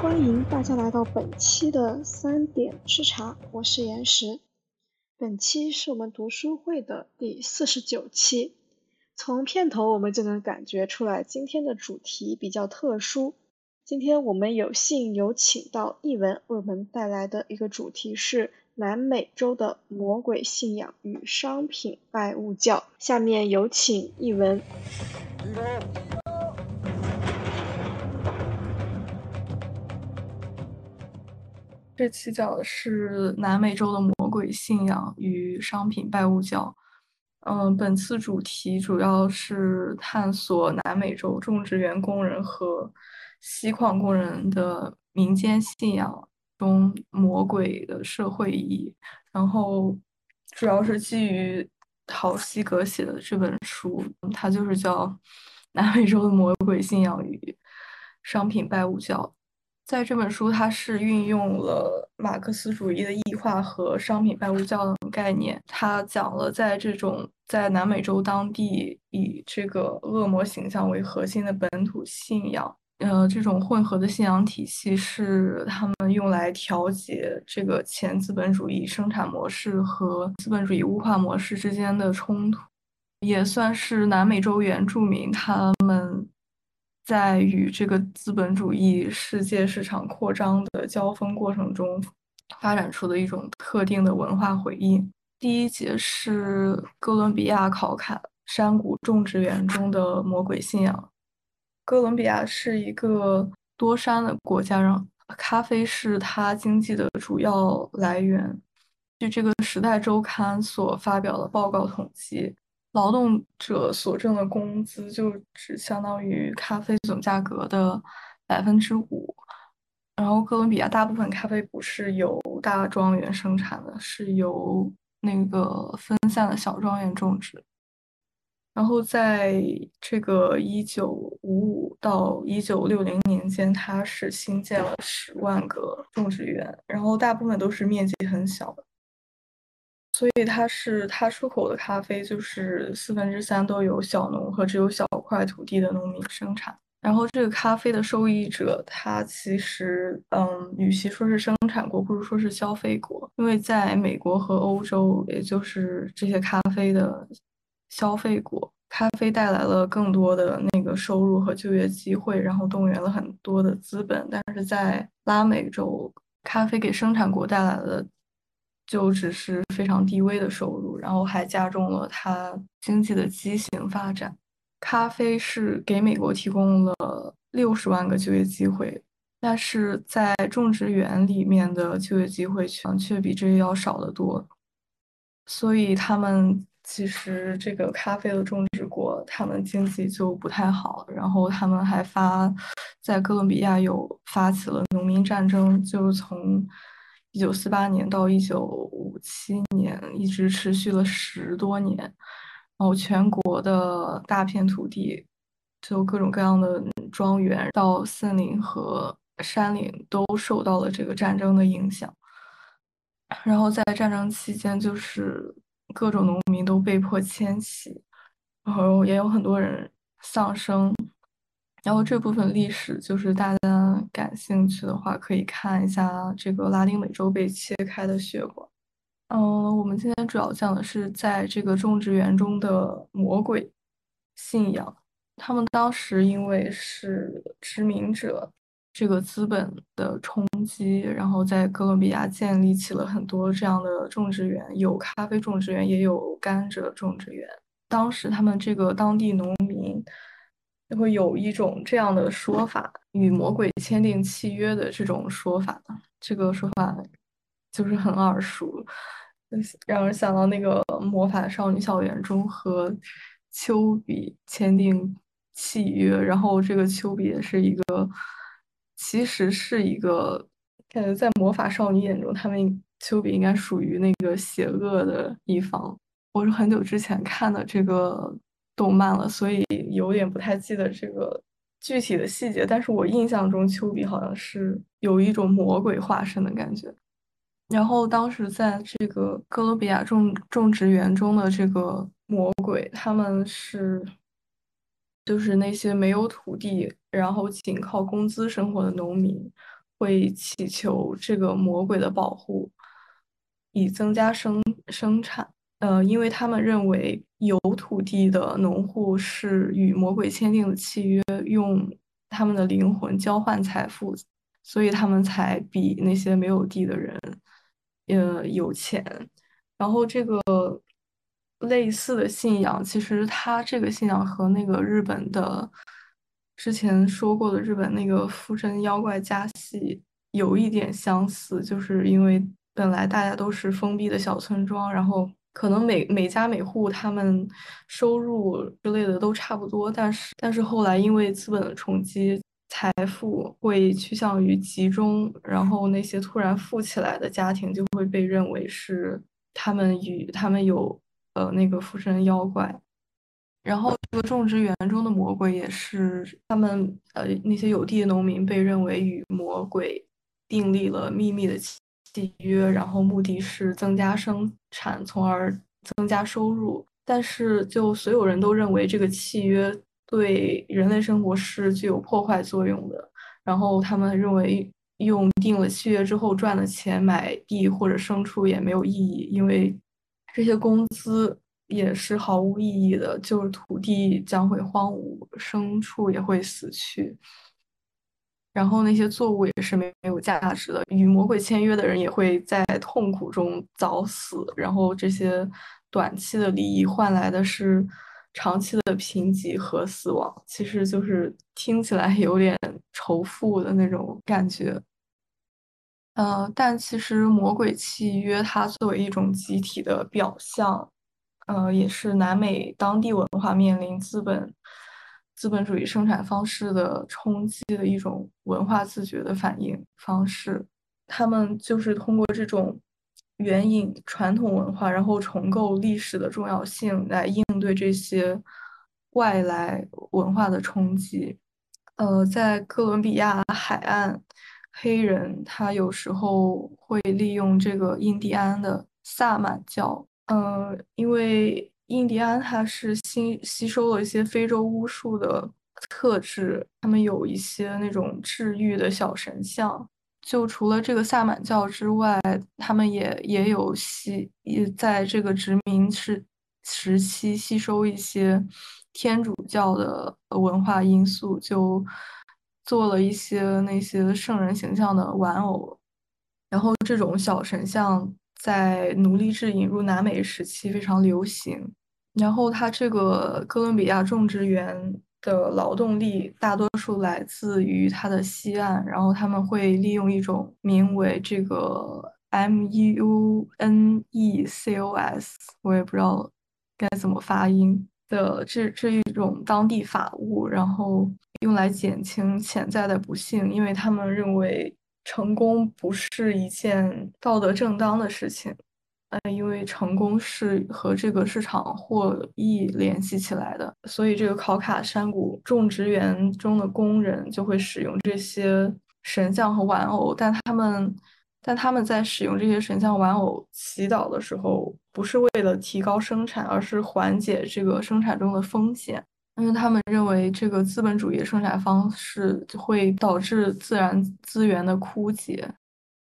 欢迎大家来到本期的三点吃茶，我是岩石。本期是我们读书会的第四十九期。从片头我们就能感觉出来，今天的主题比较特殊。今天我们有幸有请到译文为我们带来的一个主题是南美洲的魔鬼信仰与商品拜物教。下面有请译文。这期讲的是南美洲的魔鬼信仰与商品拜物教。嗯，本次主题主要是探索南美洲种植园工人和锡矿工人的民间信仰中魔鬼的社会意义。然后，主要是基于陶西格写的这本书，它就是叫《南美洲的魔鬼信仰与商品拜物教》。在这本书，它是运用了马克思主义的异化和商品拜物教的概念。它讲了在这种在南美洲当地以这个恶魔形象为核心的本土信仰，呃，这种混合的信仰体系是他们用来调节这个前资本主义生产模式和资本主义物化模式之间的冲突，也算是南美洲原住民他们。在与这个资本主义世界市场扩张的交锋过程中，发展出的一种特定的文化回应。第一节是哥伦比亚考卡山谷种植园中的魔鬼信仰。哥伦比亚是一个多山的国家，让咖啡是它经济的主要来源。据这个《时代周刊》所发表的报告统计。劳动者所挣的工资就只相当于咖啡总价格的百分之五。然后，哥伦比亚大部分咖啡不是由大庄园生产的，是由那个分散的小庄园种植。然后，在这个一九五五到一九六零年间，它是新建了十万个种植园，然后大部分都是面积很小的。所以它是它出口的咖啡，就是四分之三都由小农和只有小块土地的农民生产。然后这个咖啡的受益者，他其实，嗯，与其说是生产国，不如说是消费国，因为在美国和欧洲，也就是这些咖啡的消费国，咖啡带来了更多的那个收入和就业机会，然后动员了很多的资本。但是在拉美洲，咖啡给生产国带来了。就只是非常低微的收入，然后还加重了它经济的畸形发展。咖啡是给美国提供了六十万个就业机会，但是在种植园里面的就业机会却却比这个要少得多。所以他们其实这个咖啡的种植国，他们经济就不太好。然后他们还发在哥伦比亚有发起了农民战争，就是从。一九四八年到一九五七年，一直持续了十多年。然后全国的大片土地，就各种各样的庄园到森林和山岭，都受到了这个战争的影响。然后在战争期间，就是各种农民都被迫迁徙，然后也有很多人丧生。然后这部分历史就是大家感兴趣的话，可以看一下这个拉丁美洲被切开的血管。嗯，我们今天主要讲的是在这个种植园中的魔鬼信仰。他们当时因为是殖民者这个资本的冲击，然后在哥伦比亚建立起了很多这样的种植园，有咖啡种植园，也有甘蔗种植园。当时他们这个当地农。就会有一种这样的说法，与魔鬼签订契约的这种说法，这个说法就是很耳熟，让人想到那个魔法少女校园中和丘比签订契约，然后这个丘比也是一个，其实是一个，感觉在魔法少女眼中，他们丘比应该属于那个邪恶的一方。我是很久之前看的这个。动漫了，所以有点不太记得这个具体的细节。但是我印象中，丘比好像是有一种魔鬼化身的感觉。然后当时在这个哥伦比亚种种植园中的这个魔鬼，他们是就是那些没有土地，然后仅靠工资生活的农民，会祈求这个魔鬼的保护，以增加生生产。呃，因为他们认为有土地的农户是与魔鬼签订的契约，用他们的灵魂交换财富，所以他们才比那些没有地的人，呃，有钱。然后这个类似的信仰，其实他这个信仰和那个日本的之前说过的日本那个附身妖怪家系有一点相似，就是因为本来大家都是封闭的小村庄，然后。可能每每家每户他们收入之类的都差不多，但是但是后来因为资本的冲击，财富会趋向于集中，然后那些突然富起来的家庭就会被认为是他们与他们有呃那个附身妖怪，然后这个种植园中的魔鬼也是他们呃那些有地的农民被认为与魔鬼订立了秘密的契。契约，然后目的是增加生产，从而增加收入。但是，就所有人都认为这个契约对人类生活是具有破坏作用的。然后，他们认为用定了契约之后赚的钱买地或者牲畜也没有意义，因为这些工资也是毫无意义的，就是土地将会荒芜，牲畜也会死去。然后那些作物也是没没有价值的，与魔鬼签约的人也会在痛苦中早死。然后这些短期的利益换来的是长期的贫瘠和死亡，其实就是听起来有点仇富的那种感觉。呃，但其实魔鬼契约它作为一种集体的表象，呃，也是南美当地文化面临资本。资本主义生产方式的冲击的一种文化自觉的反应方式，他们就是通过这种援引传统文化，然后重构历史的重要性来应对这些外来文化的冲击。呃，在哥伦比亚海岸，黑人他有时候会利用这个印第安的萨满教，呃，因为。印第安他是吸吸收了一些非洲巫术的特质，他们有一些那种治愈的小神像。就除了这个萨满教之外，他们也也有吸，也在这个殖民时时期吸收一些天主教的文化因素，就做了一些那些圣人形象的玩偶。然后这种小神像在奴隶制引入南美时期非常流行。然后，它这个哥伦比亚种植园的劳动力大多数来自于它的西岸，然后他们会利用一种名为这个 Munecos，我也不知道该怎么发音的这这一种当地法物，然后用来减轻潜在的不幸，因为他们认为成功不是一件道德正当的事情。呃，因为成功是和这个市场获益联系起来的，所以这个考卡山谷种植园中的工人就会使用这些神像和玩偶，但他们，但他们在使用这些神像玩偶祈祷的时候，不是为了提高生产，而是缓解这个生产中的风险，因为他们认为这个资本主义生产方式会导致自然资源的枯竭。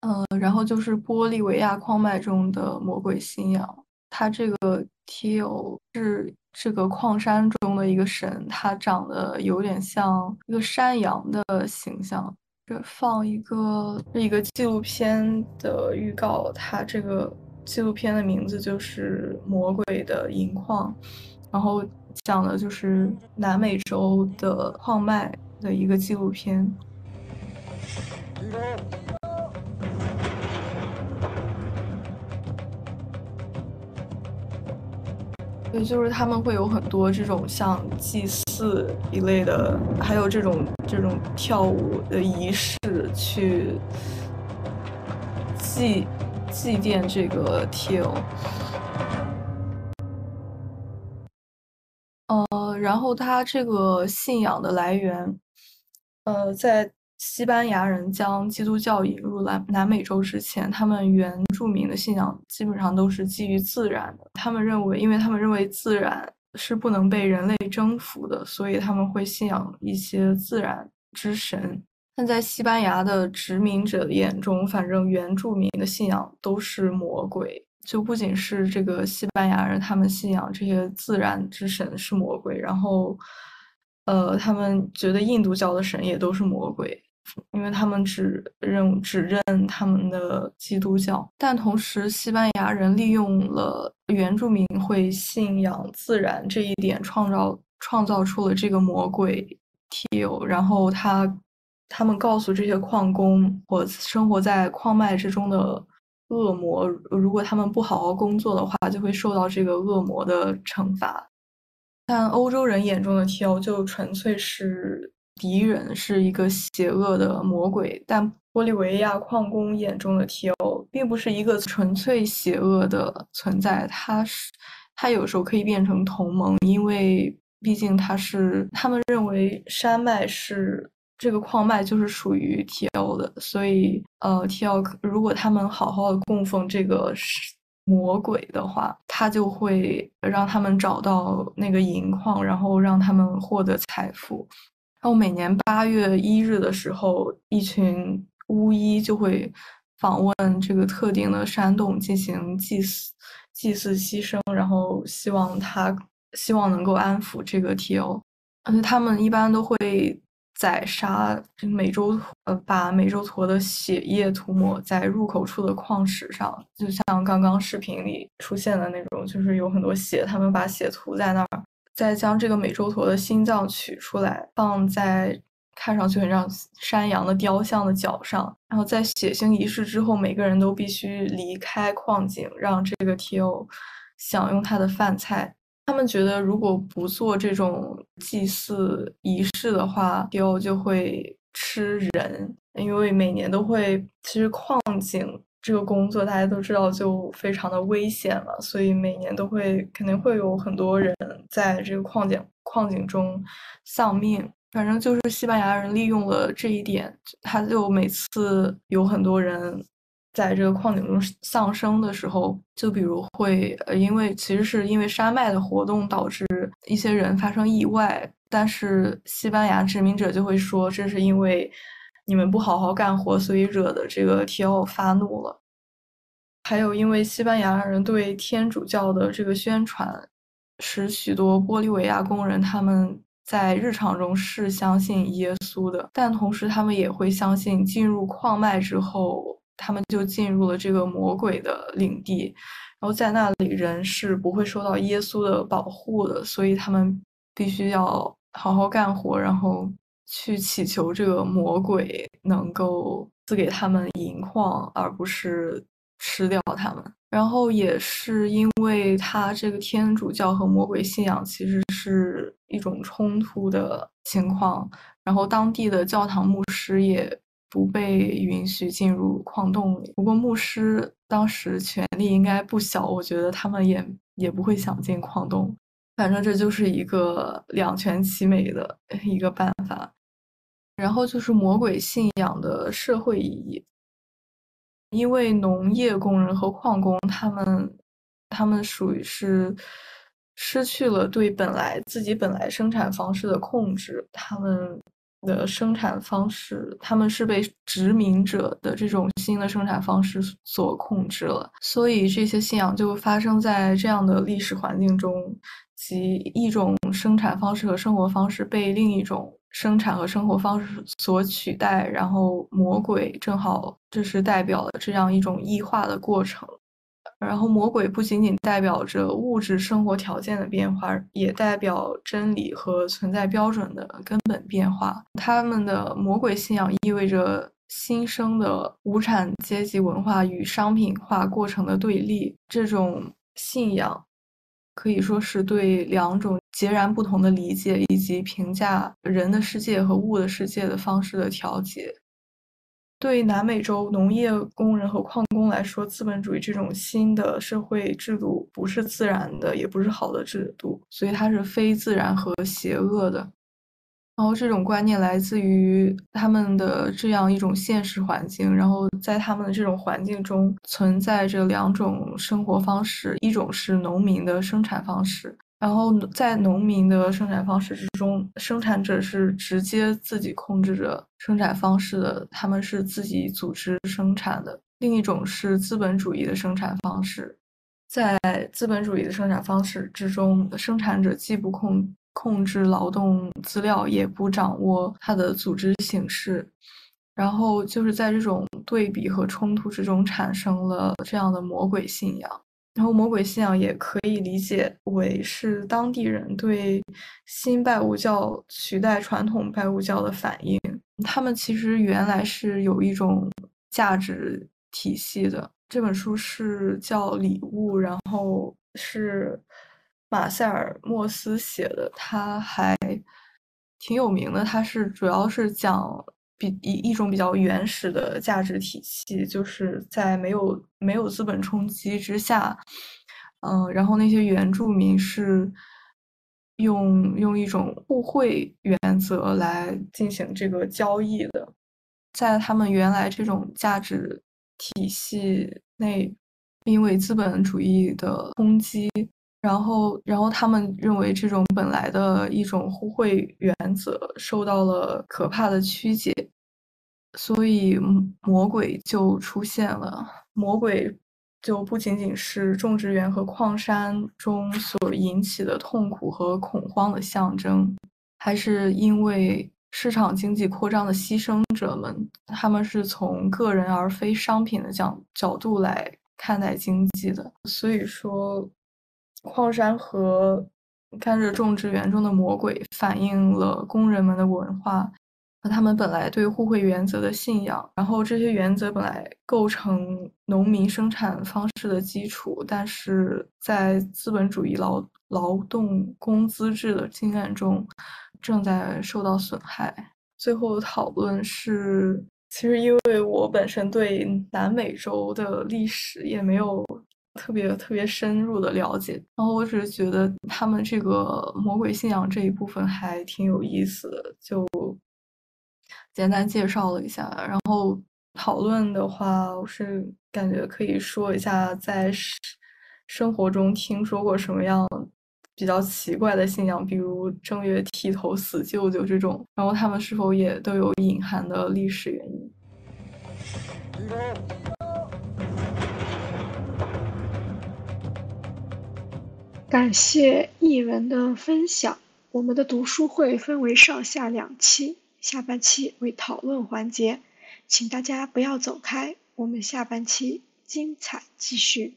呃，然后就是玻利维亚矿脉中的魔鬼信仰，它这个 Tio 是这个矿山中的一个神，它长得有点像一个山羊的形象。这放一个一个纪录片的预告，它这个纪录片的名字就是《魔鬼的银矿》，然后讲的就是南美洲的矿脉的一个纪录片。对，就是他们会有很多这种像祭祀一类的，还有这种这种跳舞的仪式，去祭祭奠这个 Til。然后他这个信仰的来源，呃，在。西班牙人将基督教引入南南美洲之前，他们原住民的信仰基本上都是基于自然的。他们认为，因为他们认为自然是不能被人类征服的，所以他们会信仰一些自然之神。但在西班牙的殖民者眼中，反正原住民的信仰都是魔鬼。就不仅是这个西班牙人，他们信仰这些自然之神是魔鬼，然后，呃，他们觉得印度教的神也都是魔鬼。因为他们只认只认他们的基督教，但同时西班牙人利用了原住民会信仰自然这一点，创造创造出了这个魔鬼 Tio。然后他他们告诉这些矿工或生活在矿脉之中的恶魔，如果他们不好好工作的话，就会受到这个恶魔的惩罚。但欧洲人眼中的 T O 就纯粹是。敌人是一个邪恶的魔鬼，但玻利维亚矿工眼中的 T.O. 并不是一个纯粹邪恶的存在，他是他有时候可以变成同盟，因为毕竟他是他们认为山脉是这个矿脉就是属于 T.O. 的，所以呃 T.O. 如果他们好好的供奉这个魔鬼的话，他就会让他们找到那个银矿，然后让他们获得财富。然后每年八月一日的时候，一群巫医就会访问这个特定的山洞进行祭祀、祭祀牺牲，然后希望他希望能够安抚这个 T.O。而且他们一般都会宰杀美洲呃，把美洲驼的血液涂抹在入口处的矿石上，就像刚刚视频里出现的那种，就是有很多血，他们把血涂在那儿。再将这个美洲驼的心脏取出来，放在看上去很像山羊的雕像的脚上，然后在血腥仪式之后，每个人都必须离开矿井，让这个 T.O. 享用他的饭菜。他们觉得，如果不做这种祭祀仪式的话，T.O. 就会吃人，因为每年都会。其实矿井。这个工作大家都知道就非常的危险了，所以每年都会肯定会有很多人在这个矿井矿井中丧命。反正就是西班牙人利用了这一点，他就每次有很多人在这个矿井中丧生的时候，就比如会呃，因为其实是因为山脉的活动导致一些人发生意外，但是西班牙殖民者就会说这是因为。你们不好好干活，所以惹的这个 T.O. 发怒了。还有，因为西班牙人对天主教的这个宣传，使许多玻利维亚工人他们在日常中是相信耶稣的，但同时他们也会相信，进入矿脉之后，他们就进入了这个魔鬼的领地，然后在那里人是不会受到耶稣的保护的，所以他们必须要好好干活，然后。去祈求这个魔鬼能够赐给他们银矿，而不是吃掉他们。然后也是因为他这个天主教和魔鬼信仰其实是一种冲突的情况，然后当地的教堂牧师也不被允许进入矿洞里。不过牧师当时权力应该不小，我觉得他们也也不会想进矿洞。反正这就是一个两全其美的 一个办法。然后就是魔鬼信仰的社会意义，因为农业工人和矿工他们，他们属于是失去了对本来自己本来生产方式的控制，他们的生产方式，他们是被殖民者的这种新的生产方式所控制了，所以这些信仰就发生在这样的历史环境中，即一种生产方式和生活方式被另一种。生产和生活方式所取代，然后魔鬼正好这是代表了这样一种异化的过程。然后魔鬼不仅仅代表着物质生活条件的变化，也代表真理和存在标准的根本变化。他们的魔鬼信仰意味着新生的无产阶级文化与商品化过程的对立。这种信仰可以说是对两种。截然不同的理解以及评价人的世界和物的世界的方式的调节，对南美洲农业工人和矿工来说，资本主义这种新的社会制度不是自然的，也不是好的制度，所以它是非自然和邪恶的。然后这种观念来自于他们的这样一种现实环境，然后在他们的这种环境中存在着两种生活方式，一种是农民的生产方式。然后在农民的生产方式之中，生产者是直接自己控制着生产方式的，他们是自己组织生产的。另一种是资本主义的生产方式，在资本主义的生产方式之中，生产者既不控控制劳动资料，也不掌握它的组织形式。然后就是在这种对比和冲突之中，产生了这样的魔鬼信仰。然后魔鬼信仰也可以理解为是当地人对新拜物教取代传统拜物教的反应。他们其实原来是有一种价值体系的。这本书是叫《礼物》，然后是马塞尔·莫斯写的，他还挺有名的。他是主要是讲。比一一种比较原始的价值体系，就是在没有没有资本冲击之下，嗯，然后那些原住民是用用一种互惠原则来进行这个交易的，在他们原来这种价值体系内，因为资本主义的冲击。然后，然后他们认为这种本来的一种互惠原则受到了可怕的曲解，所以魔鬼就出现了。魔鬼就不仅仅是种植园和矿山中所引起的痛苦和恐慌的象征，还是因为市场经济扩张的牺牲者们，他们是从个人而非商品的角角度来看待经济的。所以说。矿山和甘蔗种植园中的魔鬼反映了工人们的文化和他们本来对互惠原则的信仰。然后这些原则本来构成农民生产方式的基础，但是在资本主义劳劳动工资制的经验中正在受到损害。最后讨论是，其实因为我本身对南美洲的历史也没有。特别特别深入的了解，然后我只是觉得他们这个魔鬼信仰这一部分还挺有意思的，就简单介绍了一下。然后讨论的话，我是感觉可以说一下在生活中听说过什么样比较奇怪的信仰，比如正月剃头死舅舅这种，然后他们是否也都有隐含的历史原因。感谢译文的分享。我们的读书会分为上下两期，下半期为讨论环节，请大家不要走开，我们下半期精彩继续。